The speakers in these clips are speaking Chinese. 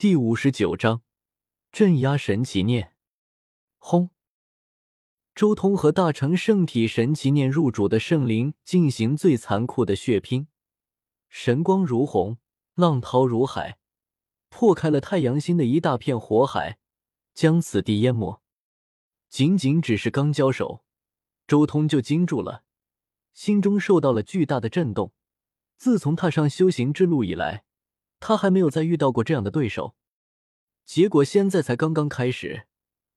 第五十九章镇压神奇念。轰！周通和大成圣体神奇念入主的圣灵进行最残酷的血拼，神光如虹，浪涛如海，破开了太阳星的一大片火海，将此地淹没。仅仅只是刚交手，周通就惊住了，心中受到了巨大的震动。自从踏上修行之路以来。他还没有再遇到过这样的对手，结果现在才刚刚开始，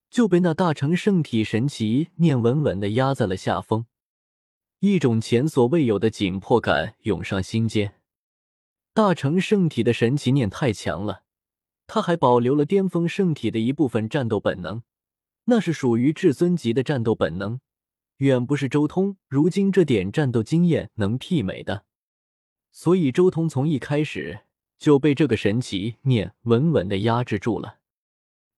就被那大成圣体神奇念稳稳的压在了下风，一种前所未有的紧迫感涌上心间。大成圣体的神奇念太强了，他还保留了巅峰圣体的一部分战斗本能，那是属于至尊级的战斗本能，远不是周通如今这点战斗经验能媲美的。所以周通从一开始。就被这个神奇念稳稳的压制住了，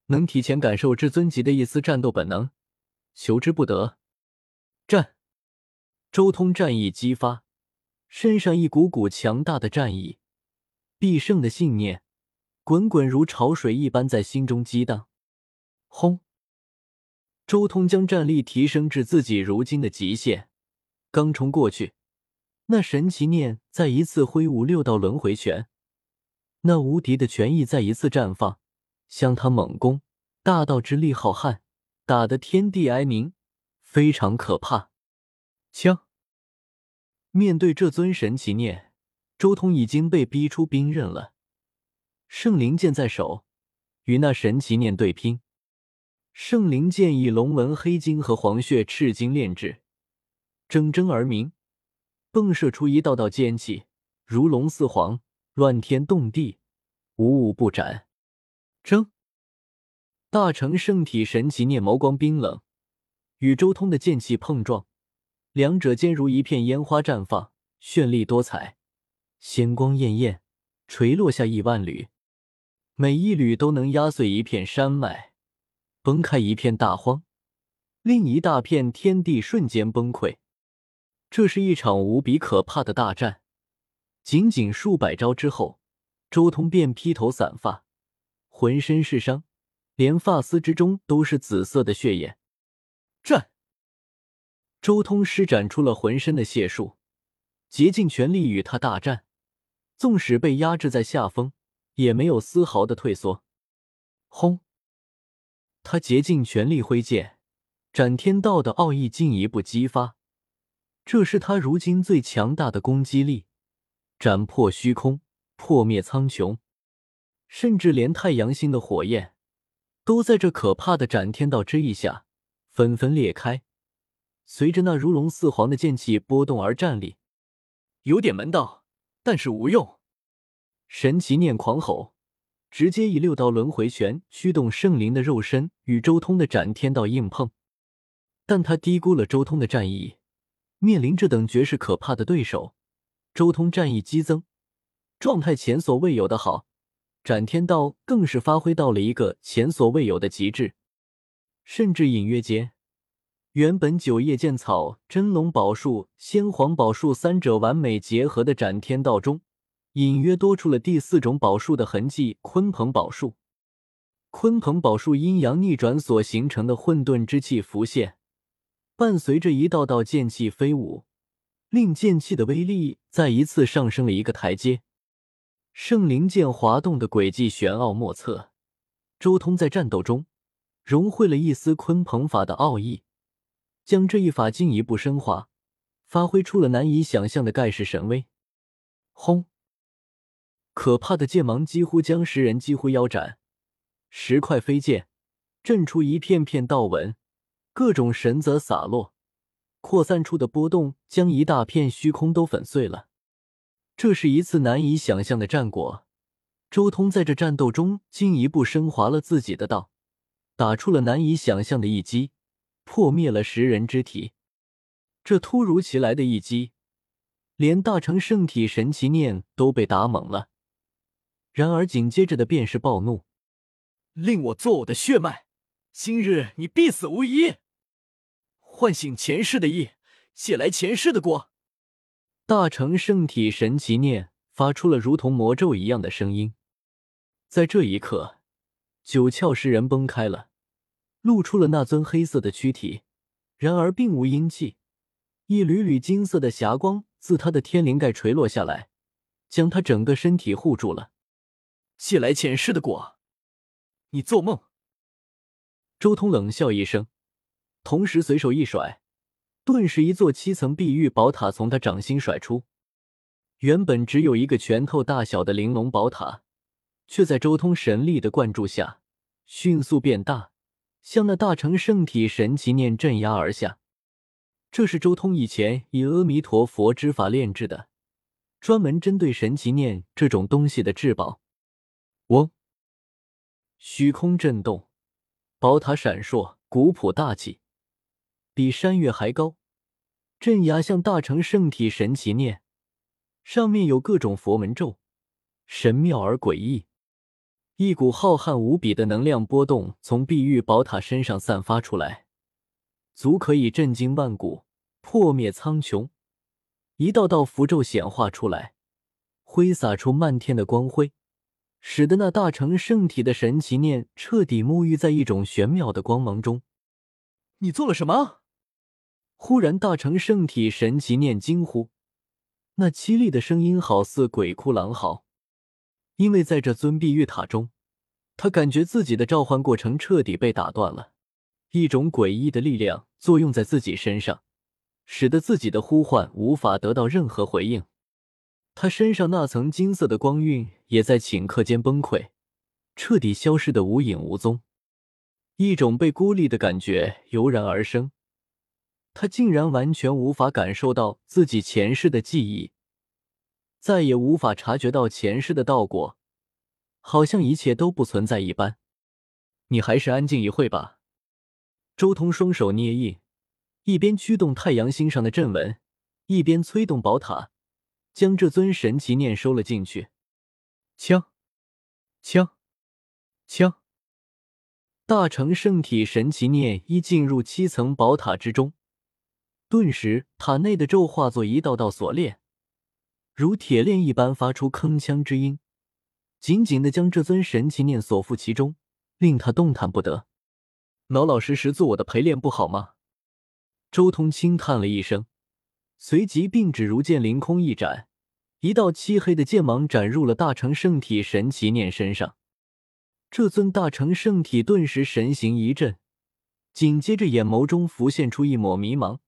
能提前感受至尊级的一丝战斗本能，求之不得。战，周通战意激发，身上一股股强大的战意，必胜的信念滚滚如潮水一般在心中激荡。轰！周通将战力提升至自己如今的极限，刚冲过去，那神奇念再一次挥舞六道轮回拳。那无敌的权益再一次绽放，向他猛攻，大道之力浩瀚，打得天地哀鸣，非常可怕。枪！面对这尊神奇念，周通已经被逼出兵刃了。圣灵剑在手，与那神奇念对拼。圣灵剑以龙纹黑金和黄血赤金炼制，铮铮而鸣，迸射出一道道剑气，如龙似凰。乱天动地，无物不斩。争！大成圣体神奇念眸光冰冷，与周通的剑气碰撞，两者间如一片烟花绽放，绚丽多彩，仙光艳艳，垂落下亿万缕，每一缕都能压碎一片山脉，崩开一片大荒，另一大片天地瞬间崩溃。这是一场无比可怕的大战。仅仅数百招之后，周通便披头散发，浑身是伤，连发丝之中都是紫色的血液。战！周通施展出了浑身的解数，竭尽全力与他大战。纵使被压制在下风，也没有丝毫的退缩。轰！他竭尽全力挥剑，斩天道的奥义进一步激发，这是他如今最强大的攻击力。斩破虚空，破灭苍穹，甚至连太阳星的火焰，都在这可怕的斩天道之意下纷纷裂开，随着那如龙似凰的剑气波动而站立。有点门道，但是无用。神奇念狂吼，直接以六道轮回拳驱动圣灵的肉身与周通的斩天道硬碰，但他低估了周通的战意。面临这等绝世可怕的对手。周通战意激增，状态前所未有的好，斩天道更是发挥到了一个前所未有的极致，甚至隐约间，原本九叶剑草、真龙宝树、仙皇宝树三者完美结合的斩天道中，隐约多出了第四种宝树的痕迹——鲲鹏宝树。鲲鹏宝树阴阳逆转所形成的混沌之气浮现，伴随着一道道剑气飞舞。令剑气的威力再一次上升了一个台阶，圣灵剑滑动的轨迹玄奥莫测。周通在战斗中融汇了一丝鲲鹏法的奥义，将这一法进一步升华，发挥出了难以想象的盖世神威。轰！可怕的剑芒几乎将十人几乎腰斩，十块飞剑震出一片片道纹，各种神则洒落。扩散出的波动将一大片虚空都粉碎了。这是一次难以想象的战果。周通在这战斗中进一步升华了自己的道，打出了难以想象的一击，破灭了十人之体。这突如其来的一击，连大成圣体神奇念都被打懵了。然而紧接着的便是暴怒，令我做我的血脉，今日你必死无疑。唤醒前世的意，借来前世的果。大成圣体神奇念发出了如同魔咒一样的声音，在这一刻，九窍石人崩开了，露出了那尊黑色的躯体，然而并无阴气，一缕缕金色的霞光自他的天灵盖垂落下来，将他整个身体护住了。借来前世的果，你做梦！周通冷笑一声，同时随手一甩，顿时一座七层碧玉宝塔从他掌心甩出。原本只有一个拳头大小的玲珑宝塔，却在周通神力的灌注下迅速变大，向那大成圣体神奇念镇压而下。这是周通以前以阿弥陀佛之法炼制的，专门针对神奇念这种东西的至宝。嗡，虚空震动。宝塔闪烁，古朴大气，比山岳还高。镇压像大成圣体神奇念，上面有各种佛门咒，神妙而诡异。一股浩瀚无比的能量波动从碧玉宝塔身上散发出来，足可以震惊万古，破灭苍穹。一道道符咒显化出来，挥洒出漫天的光辉。使得那大成圣体的神奇念彻底沐浴在一种玄妙的光芒中。你做了什么？忽然，大成圣体神奇念惊呼，那凄厉的声音好似鬼哭狼嚎。因为在这尊碧玉塔中，他感觉自己的召唤过程彻底被打断了，一种诡异的力量作用在自己身上，使得自己的呼唤无法得到任何回应。他身上那层金色的光晕也在顷刻间崩溃，彻底消失的无影无踪。一种被孤立的感觉油然而生，他竟然完全无法感受到自己前世的记忆，再也无法察觉到前世的道果，好像一切都不存在一般。你还是安静一会吧。周通双手捏印，一边驱动太阳星上的阵纹，一边催动宝塔。将这尊神奇念收了进去，枪，枪，枪！大成圣体神奇念一进入七层宝塔之中，顿时塔内的咒化作一道道锁链，如铁链一般发出铿锵之音，紧紧的将这尊神奇念锁缚其中，令他动弹不得。老老实实做我的陪练不好吗？周通轻叹了一声。随即，并指如剑凌空一斩，一道漆黑的剑芒斩入了大成圣体神奇念身上。这尊大成圣体顿时神形一震，紧接着眼眸中浮现出一抹迷茫，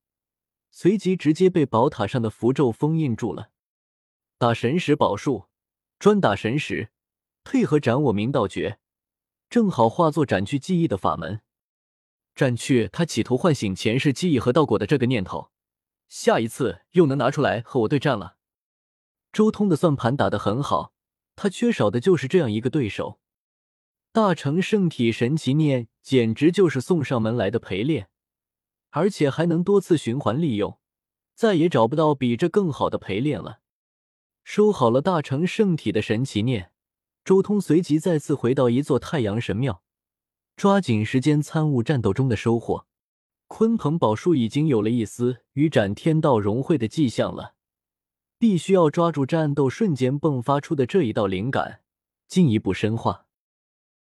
随即直接被宝塔上的符咒封印住了。打神石宝术，专打神石，配合斩我明道诀，正好化作斩去记忆的法门，斩去他企图唤醒前世记忆和道果的这个念头。下一次又能拿出来和我对战了。周通的算盘打得很好，他缺少的就是这样一个对手。大成圣体神奇念简直就是送上门来的陪练，而且还能多次循环利用，再也找不到比这更好的陪练了。收好了大成圣体的神奇念，周通随即再次回到一座太阳神庙，抓紧时间参悟战斗中的收获。鲲鹏宝术已经有了一丝与斩天道融汇的迹象了，必须要抓住战斗瞬间迸发出的这一道灵感，进一步深化。